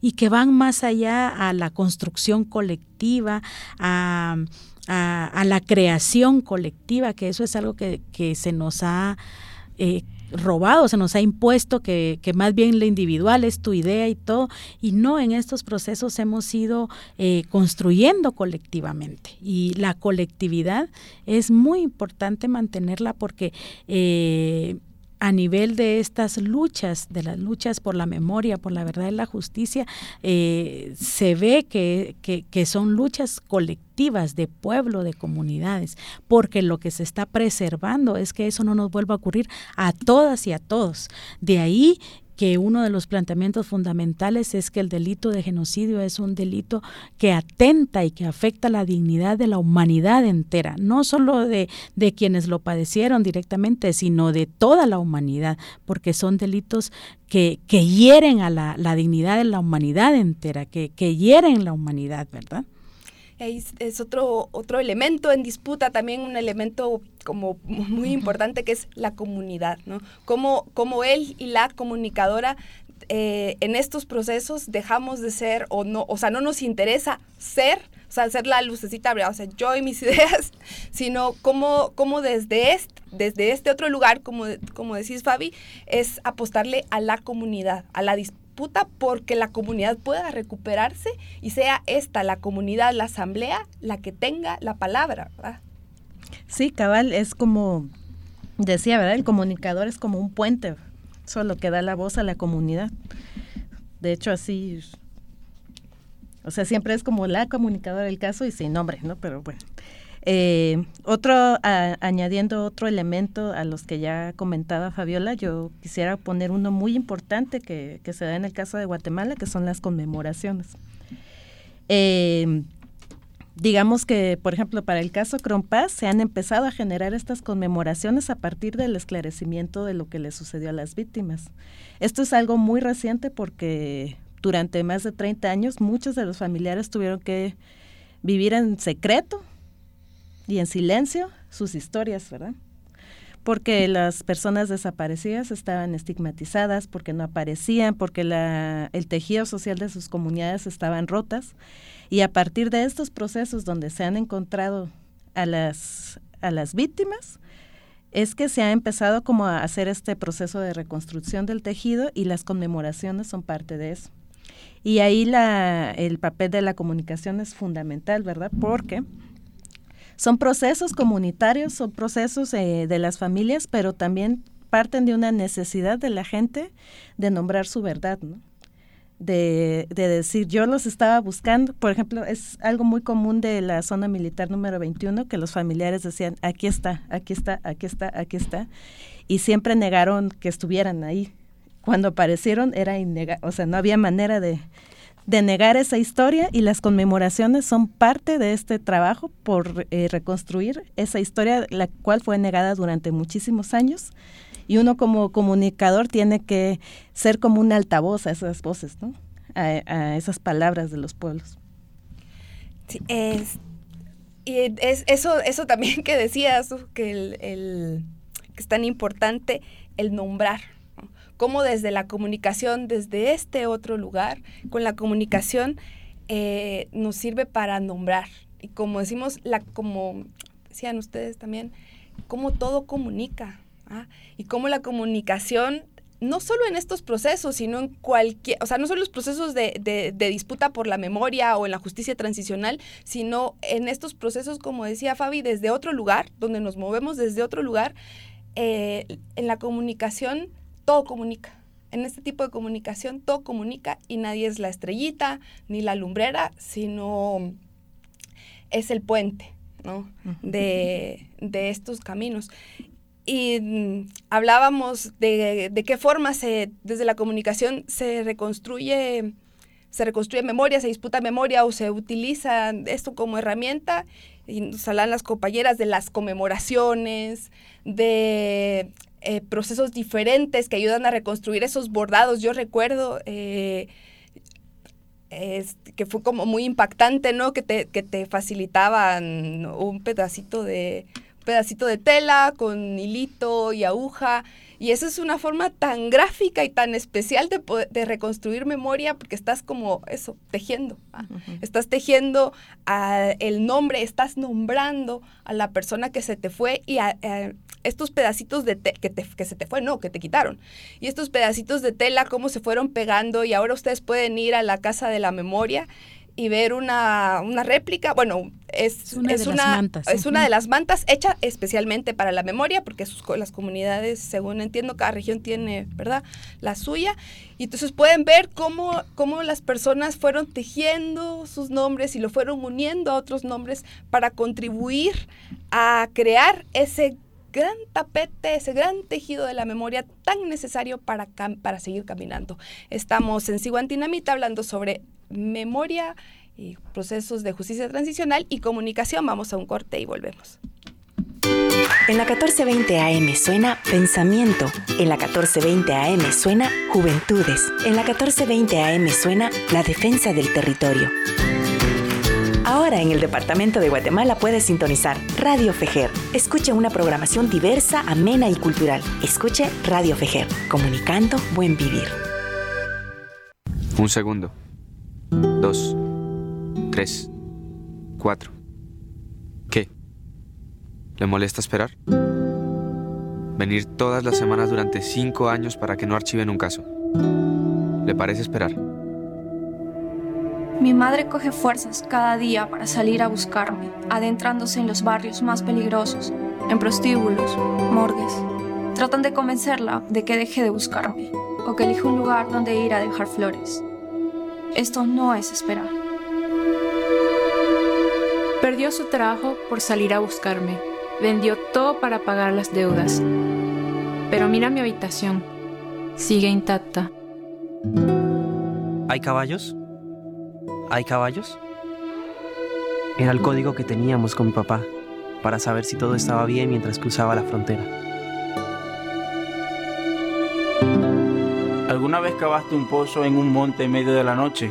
Speaker 7: y que van más allá a la construcción colectiva, a, la creación colectiva, que eso es algo que, se nos ha... Eh, robado, se nos ha impuesto que, más bien lo individual es tu idea y todo, y no en estos procesos hemos ido eh, construyendo colectivamente. Y la colectividad es muy importante mantenerla porque eh, a nivel de estas luchas, de las luchas por la memoria, por la verdad y la justicia, eh, se ve que, que, son luchas colectivas de pueblo, de comunidades, porque lo que se está preservando es que eso no nos vuelva a ocurrir a todas y a todos. De ahí que uno de los planteamientos fundamentales es que el delito de genocidio es un delito que atenta y que afecta la dignidad de la humanidad entera, no solo de, de quienes lo padecieron directamente, sino de toda la humanidad, porque son delitos que, que hieren a la, la, dignidad de la humanidad entera, que, que hieren la humanidad, ¿verdad?
Speaker 3: Es, otro, otro elemento en disputa, también un elemento como muy importante que es la comunidad, ¿no? Como, como él y la comunicadora eh, en estos procesos dejamos de ser o no, o sea, no nos interesa ser, o sea, ser la lucecita, o sea, yo y mis [laughs] ideas, sino como, como desde, este, desde este otro lugar, como, como decís Fabi, es apostarle a la comunidad, a la disputa porque la comunidad pueda recuperarse y sea esta, la comunidad, la asamblea, la que tenga la palabra.
Speaker 5: Sí, cabal, es como decía, ¿verdad? El comunicador es como un puente, solo que da la voz a la comunidad. De hecho, así, o sea, siempre es como la comunicadora del caso y sin nombre, ¿no? Pero bueno. Eh, otro, añadiendo otro elemento a los que ya comentaba Fabiola, yo quisiera poner uno muy importante que, se da en el caso de Guatemala, que son las conmemoraciones. Eh, digamos que, por ejemplo, para el caso Crompaz se han empezado a generar estas conmemoraciones a partir del esclarecimiento de lo que le sucedió a las víctimas. Esto es algo muy reciente porque durante más de 30 años muchos de los familiares tuvieron que vivir en secreto y en silencio sus historias, ¿verdad? Porque las personas desaparecidas estaban estigmatizadas, porque no aparecían, porque el tejido social de sus comunidades estaban rotas. Y a partir de estos procesos donde se han encontrado a las, a las víctimas, es que se ha empezado como a hacer este proceso de reconstrucción del tejido y las conmemoraciones son parte de eso. Y ahí la, el papel de la comunicación es fundamental, ¿verdad? Porque son procesos comunitarios, son procesos eh, de las familias, pero también parten de una necesidad de la gente de nombrar su verdad, ¿no? De, de, decir, yo los estaba buscando, por ejemplo, es algo muy común de la zona militar número 21, que los familiares decían, aquí está, aquí está, aquí está, aquí está, y siempre negaron que estuvieran ahí. Cuando aparecieron era innegable, o sea, no había manera de, de negar esa historia y las conmemoraciones son parte de este trabajo por eh, reconstruir esa historia, la cual fue negada durante muchísimos años. Y uno como comunicador tiene que ser como un altavoz a esas voces, ¿no? a, esas palabras de los pueblos.
Speaker 3: Sí, es, y es eso, eso también [laughs] que decías, que, el, que es tan importante el nombrar, cómo desde la comunicación, desde este otro lugar, con la comunicación eh, nos sirve para nombrar. Y como decimos, la, como decían ustedes también, cómo todo comunica. ¿ah? Y cómo la comunicación no solo en estos procesos, sino en cualquier, o sea, no solo los procesos de, disputa por la memoria o en la justicia transicional, sino en estos procesos, como decía Fabi, desde otro lugar, donde nos movemos desde otro lugar, eh, en la comunicación todo comunica. En este tipo de comunicación todo comunica y nadie es la estrellita ni la lumbrera, sino es el puente ¿no? de, de estos caminos y mm, hablábamos de, de, qué forma se, desde la comunicación se reconstruye, se reconstruye memoria, se disputa memoria o se utiliza esto como herramienta. Y nos hablan las compañeras de las conmemoraciones, de eh, procesos diferentes que ayudan a reconstruir esos bordados. Yo recuerdo eh, que fue como muy impactante, ¿no? Que te, que te facilitaban un pedacito de pedacito de tela con hilito y aguja. Y esa es una forma tan gráfica y tan especial de, de reconstruir memoria porque estás como eso, tejiendo. ¿ah? Estás tejiendo el nombre, estás nombrando a la persona que se te fue y a, estos pedacitos de que, que se te fue, no, que te quitaron. Y estos pedacitos de tela, cómo se fueron pegando y ahora ustedes pueden ir a la casa de la memoria y ver una, una réplica, bueno, es, una, es, de una, las mantas. es una de las mantas hecha especialmente para la memoria, porque sus, las comunidades, según entiendo, cada región tiene, ¿verdad?, la suya. Y entonces pueden ver cómo, cómo las personas fueron tejiendo sus nombres y lo fueron uniendo a otros nombres para contribuir a crear ese gran tapete, ese gran tejido de la memoria tan necesario para, para seguir caminando. Estamos en Siguantinamita hablando sobre memoria y procesos de justicia transicional y comunicación. Vamos a un corte y volvemos.
Speaker 8: En la 1420 AM suena Pensamiento. En la 1420 AM suena Juventudes. En la 1420 AM suena La Defensa del Territorio. Ahora en el Departamento de Guatemala puedes sintonizar Radio Fejer. Escuche una programación diversa, amena y cultural. Escuche Radio Fejer, comunicando buen vivir.
Speaker 29: Un segundo dos, tres, cuatro. ¿Qué? ¿Le molesta esperar? Venir todas las semanas durante cinco años para que no archiven un caso. ¿Le parece esperar?
Speaker 30: Mi madre coge fuerzas cada día para salir a buscarme, adentrándose en los barrios más peligrosos, en prostíbulos, morgues. Tratan de convencerla de que deje de buscarme o que elija un lugar donde ir a dejar flores. Esto no es esperar.
Speaker 31: Perdió su trabajo por salir a buscarme. Vendió todo para pagar las deudas. Pero mira mi habitación. Sigue intacta.
Speaker 32: ¿Hay caballos? ¿Hay caballos? Era el código que teníamos con mi papá para saber si todo estaba bien mientras cruzaba la frontera.
Speaker 33: ¿Alguna vez cavaste un pozo en un monte en medio de la noche?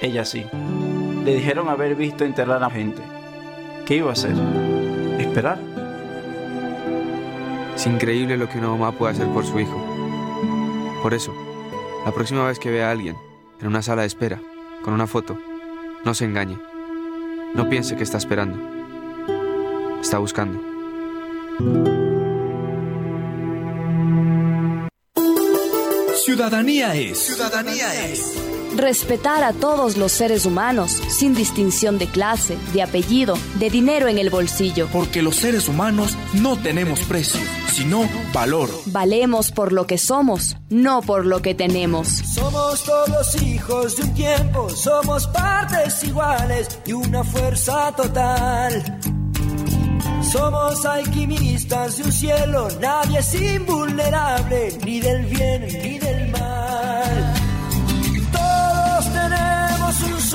Speaker 33: Ella sí. Le dijeron haber visto enterrar a gente. ¿Qué iba a hacer? ¿Esperar?
Speaker 29: Es increíble lo que una mamá puede hacer por su hijo. Por eso, la próxima vez que vea a alguien en una sala de espera, con una foto, no se engañe. No piense que está esperando. Está buscando.
Speaker 34: Ciudadanía es. Ciudadanía es.
Speaker 35: Respetar a todos los seres humanos, sin distinción de clase, de apellido, de dinero en el bolsillo.
Speaker 34: Porque los seres humanos no tenemos precio, sino valor.
Speaker 35: Valemos por lo que somos, no por lo que tenemos.
Speaker 36: Somos todos hijos de un tiempo, somos partes iguales de una fuerza total. Somos alquimistas de un cielo, nadie es invulnerable, ni del bien ni del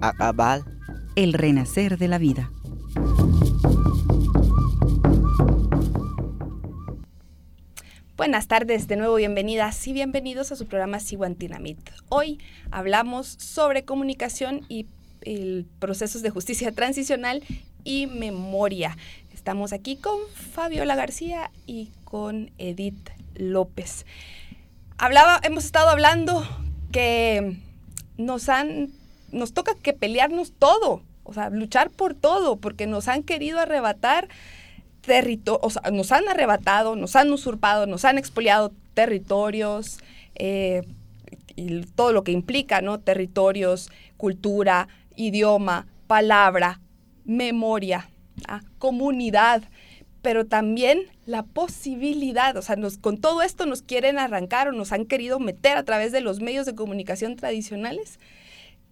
Speaker 2: Acabal. El renacer de la vida.
Speaker 3: Buenas tardes, de nuevo bienvenidas y bienvenidos a su programa Siguantinamit. Hoy hablamos sobre comunicación y procesos de justicia transicional y memoria. Estamos aquí con Fabiola García y con Edith López. Hablaba, hemos estado hablando que nos han, nos toca que pelearnos todo, o sea, luchar por todo, porque nos han querido arrebatar territorio, o sea, nos han arrebatado, nos han usurpado, nos han expoliado territorios eh, y todo lo que implica, ¿no? Territorios, cultura, idioma, palabra, memoria, ¿ah? comunidad, pero también la posibilidad, o sea, con todo esto nos quieren arrancar o nos han querido meter a través de los medios de comunicación tradicionales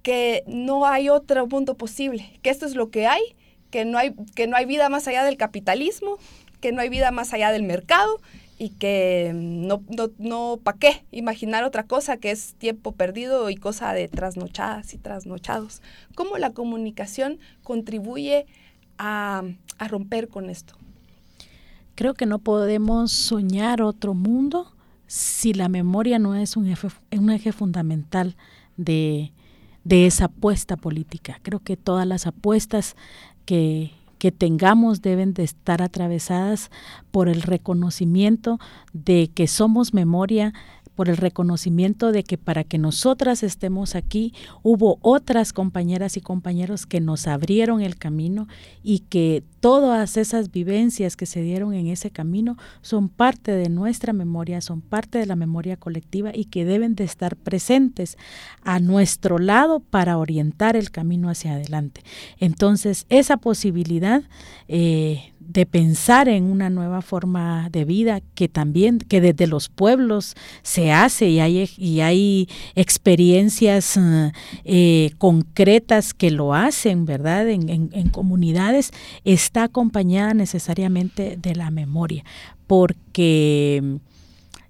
Speaker 3: que no hay otro mundo posible, que esto es lo que hay que no hay, que no hay vida más allá del capitalismo, que no hay vida más allá del mercado y que no, no, no ¿para qué imaginar otra cosa que es tiempo perdido y cosa de trasnochadas y trasnochados? ¿Cómo la comunicación contribuye a, a romper con esto?
Speaker 7: Creo que no podemos soñar otro mundo si la memoria no es un eje fundamental de, de esa apuesta política. Creo que todas las apuestas que, que tengamos deben de estar atravesadas por el reconocimiento de que somos memoria, por el reconocimiento de que para que nosotras estemos aquí hubo otras compañeras y compañeros que nos abrieron el camino y que todas esas vivencias que se dieron en ese camino son parte de nuestra memoria, son parte de la memoria colectiva y que deben de estar presentes a nuestro lado para orientar el camino hacia adelante. Entonces, esa posibilidad eh, de pensar en una nueva forma de vida que también, que desde los pueblos se hace y hay, y hay experiencias eh, concretas que lo hacen, ¿verdad? En, en comunidades, está acompañada necesariamente de la memoria, porque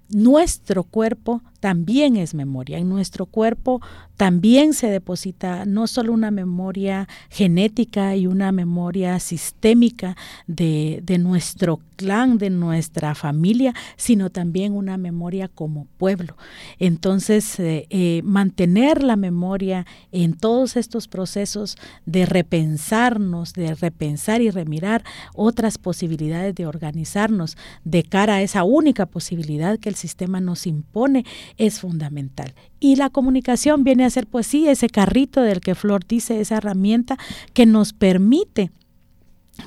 Speaker 7: nuestro cuerpo también es memoria. En nuestro cuerpo también se deposita no solo una memoria genética y una memoria sistémica de, nuestro clan, de nuestra familia, sino también una memoria como pueblo. Entonces, eh, eh, mantener la memoria en todos estos procesos de repensarnos, de repensar y remirar otras posibilidades de organizarnos de cara a esa única posibilidad que el sistema nos impone, es fundamental. Y la comunicación viene a ser, pues sí, ese carrito del que Flor dice, esa herramienta que nos permite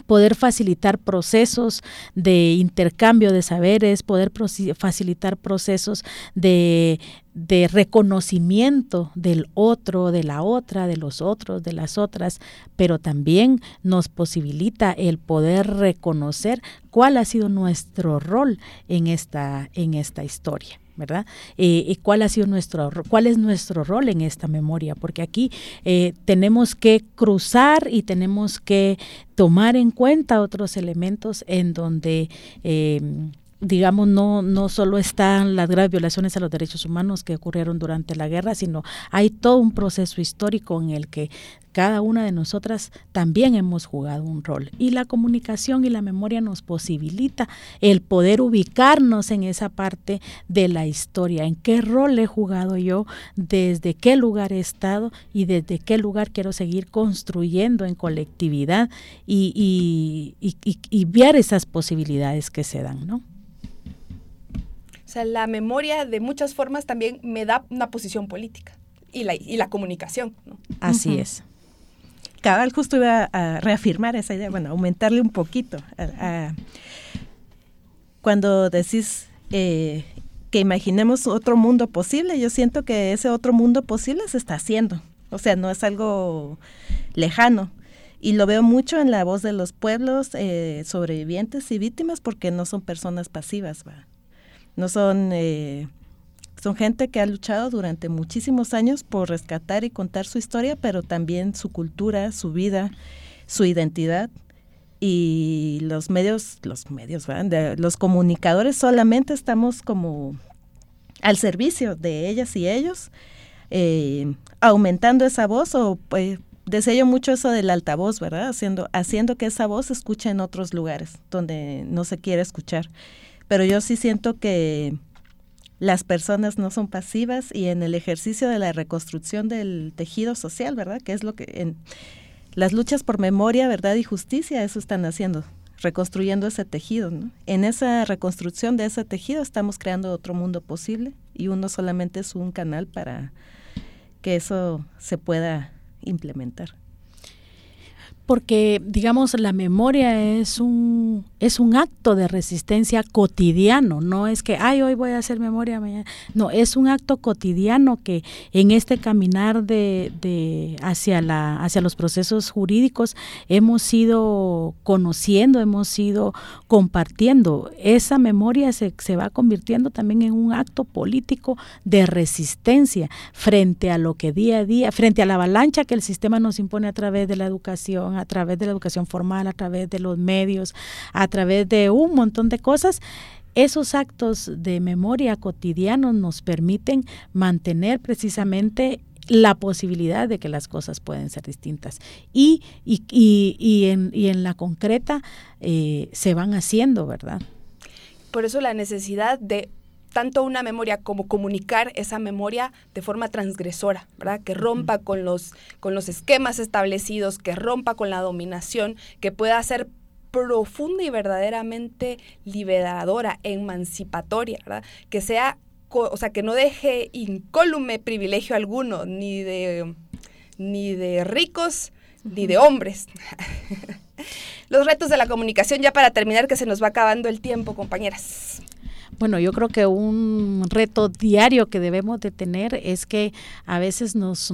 Speaker 7: poder facilitar procesos de intercambio de saberes, poder facilitar procesos de, de, reconocimiento del otro, de la otra, de los otros, de las otras, pero también nos posibilita el poder reconocer cuál ha sido nuestro rol en esta, en esta historia. ¿Verdad? Eh, y cuál ha sido nuestro, cuál es nuestro rol en esta memoria, porque aquí eh, tenemos que cruzar y tenemos que tomar en cuenta otros elementos en donde eh, digamos, no, no solo están las graves violaciones a los derechos humanos que ocurrieron durante la guerra, sino hay todo un proceso histórico en el que cada una de nosotras también hemos jugado un rol. Y la comunicación y la memoria nos posibilita el poder ubicarnos en esa parte de la historia, en qué rol he jugado yo, desde qué lugar he estado y desde qué lugar quiero seguir construyendo en colectividad y, y, y, y ver esas posibilidades que se dan, ¿no?
Speaker 3: O sea, la memoria de muchas formas también me da una posición política y la, y la comunicación.
Speaker 7: Así es.
Speaker 5: Cabal justo iba a reafirmar esa idea, bueno, aumentarle un poquito. cuando decís eh, que imaginemos otro mundo posible, yo siento que ese otro mundo posible se está haciendo. O sea, no es algo lejano. Y lo veo mucho en la voz de los pueblos eh, sobrevivientes y víctimas porque no son personas pasivas. ¿va? No son eh, Son gente que ha luchado durante muchísimos años por rescatar y contar su historia, pero también su cultura, su vida, su identidad. Y los medios, los medios, los comunicadores solamente estamos como al servicio de ellas y ellos, eh, aumentando esa voz o pues, deseo mucho eso del altavoz, ¿verdad? Haciendo, haciendo que esa voz se escuche en otros lugares donde no se quiere escuchar. Pero yo sí siento que las personas no son pasivas y en el ejercicio de la reconstrucción del tejido social, ¿verdad? Que es lo que en las luchas por memoria, verdad y justicia, eso están haciendo, reconstruyendo ese tejido. En esa reconstrucción de ese tejido estamos creando otro mundo posible y uno solamente es un canal para que eso se pueda implementar
Speaker 7: porque digamos la memoria es un es un acto de resistencia cotidiano, no es que ay hoy voy a hacer memoria mañana, no, es un acto cotidiano que en este caminar de, de hacia la hacia los procesos jurídicos hemos ido conociendo, hemos ido compartiendo. Esa memoria se, se va convirtiendo también en un acto político de resistencia frente a lo que día a día, frente a la avalancha que el sistema nos impone a través de la educación, a través de la educación formal, a través de los medios, a través de un montón de cosas. Esos actos de memoria cotidianos nos permiten mantener precisamente la posibilidad de que las cosas pueden ser distintas. Y, y, y, en, y en, la concreta eh, se van haciendo, ¿verdad?
Speaker 3: Por eso la necesidad de tanto una memoria como comunicar esa memoria de forma transgresora, ¿verdad? Que rompa con los, con los esquemas establecidos, que rompa con la dominación, que pueda ser profunda y verdaderamente liberadora, emancipatoria, ¿verdad? Que sea, o sea, que no deje incólume privilegio alguno, ni de, ni de ricos, ni de hombres. [laughs] Los retos de la comunicación, ya para terminar, que se nos va acabando el tiempo, compañeras.
Speaker 7: Bueno, yo creo que un reto diario que debemos de tener es que a veces nos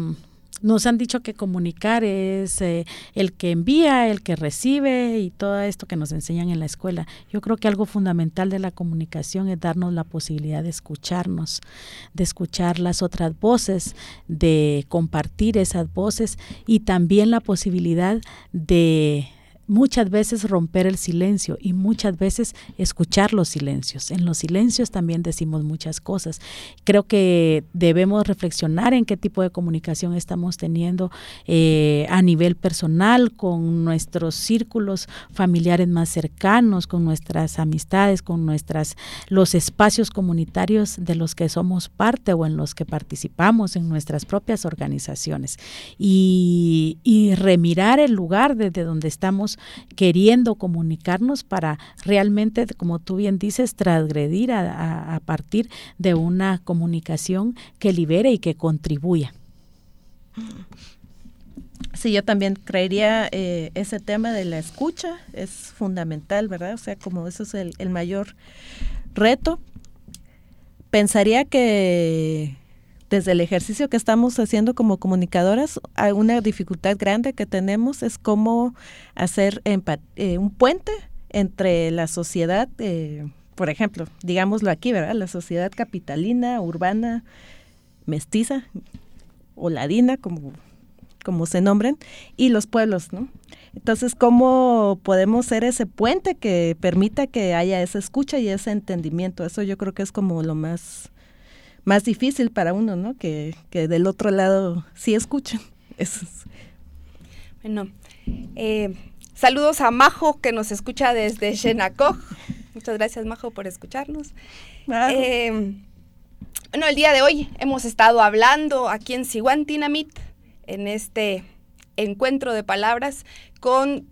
Speaker 7: nos han dicho que comunicar es eh, el que envía, el que recibe y todo esto que nos enseñan en la escuela. Yo creo que algo fundamental de la comunicación es darnos la posibilidad de escucharnos, de escuchar las otras voces, de compartir esas voces y también la posibilidad de muchas veces romper el silencio y muchas veces escuchar los silencios. En los silencios también decimos muchas cosas. Creo que debemos reflexionar en qué tipo de comunicación estamos teniendo eh, a nivel personal, con nuestros círculos familiares más cercanos, con nuestras amistades, con nuestras los espacios comunitarios de los que somos parte o en los que participamos en nuestras propias organizaciones y, y remirar el lugar desde donde estamos queriendo comunicarnos para realmente, como tú bien dices, transgredir a, partir de una comunicación que libere y que contribuya.
Speaker 5: Sí, yo también creería eh, ese tema de la escucha es fundamental, ¿verdad? O sea, como eso es el mayor reto. Pensaría que desde el ejercicio que estamos haciendo como comunicadoras, una dificultad grande que tenemos es cómo hacer eh, un puente entre la sociedad, eh, por ejemplo, digámoslo aquí, ¿verdad? La sociedad capitalina, urbana, mestiza o ladina, como, como se nombren, y los pueblos, ¿no? Entonces, ¿cómo podemos ser ese puente que permita que haya esa escucha y ese entendimiento? Eso yo creo que es como lo más más difícil para uno, ¿no? Que, que del otro lado sí escuchen. [laughs] Eso
Speaker 3: Bueno, eh, saludos a Majo que nos escucha desde Xenacoj. Muchas gracias Majo por escucharnos. Eh, bueno, el día de hoy hemos estado hablando aquí en Siguantinamit, en este encuentro de palabras, con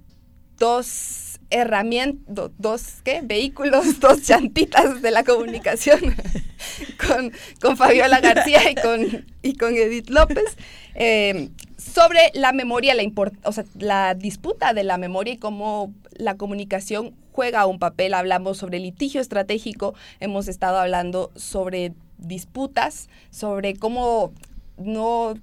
Speaker 3: dos herramientas, dos ¿qué? vehículos, [laughs] dos llantitas de la comunicación [laughs] con, con, Fabiola García y con, y con Edith López eh, sobre la memoria, la, o sea, la disputa de la memoria y cómo la comunicación juega un papel. Hablamos sobre litigio estratégico, hemos estado hablando sobre disputas, sobre cómo no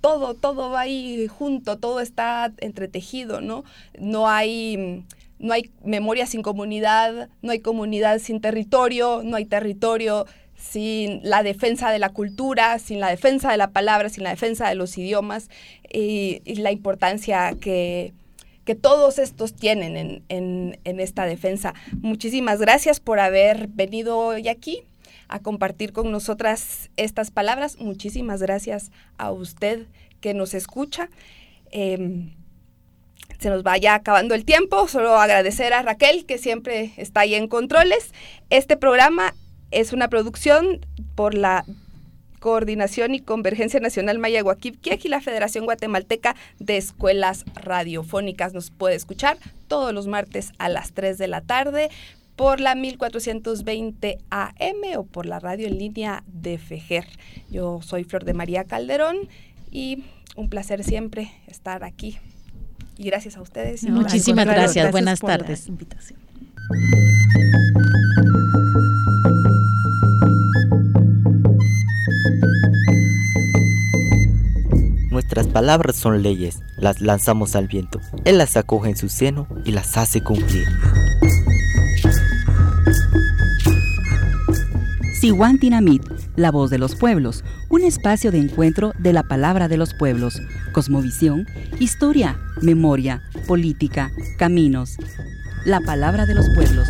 Speaker 3: todo, todo va ahí junto, todo está entretejido, ¿no? No hay no hay memoria sin comunidad, no hay comunidad sin territorio, no hay territorio sin la defensa de la cultura, sin la defensa de la palabra, sin la defensa de los idiomas y, la importancia que, que, todos estos tienen en, en esta defensa. Muchísimas gracias por haber venido hoy aquí a compartir con nosotras estas palabras. Muchísimas gracias a usted que nos escucha. Em, se nos vaya acabando el tiempo, solo agradecer a Raquel que siempre está ahí en controles. Este programa es una producción por la Coordinación y Convergencia Nacional Maya Guaquipquiec y la Federación Guatemalteca de Escuelas Radiofónicas. Nos puede escuchar todos los martes a las 3 de la tarde por la 1420 AM o por la radio en línea de Fejer. Yo soy Flor de María Calderón y un placer siempre estar aquí. Y gracias a ustedes.
Speaker 7: Muchísimas gracias. Buenas tardes. Invitación.
Speaker 37: Nuestras palabras son leyes, las lanzamos al viento. Él las acoge en su seno y las hace cumplir.
Speaker 2: Siwantinamit, la voz de los pueblos, un espacio de encuentro de la palabra de los pueblos, cosmovisión, historia, memoria, política, caminos. La palabra de los pueblos.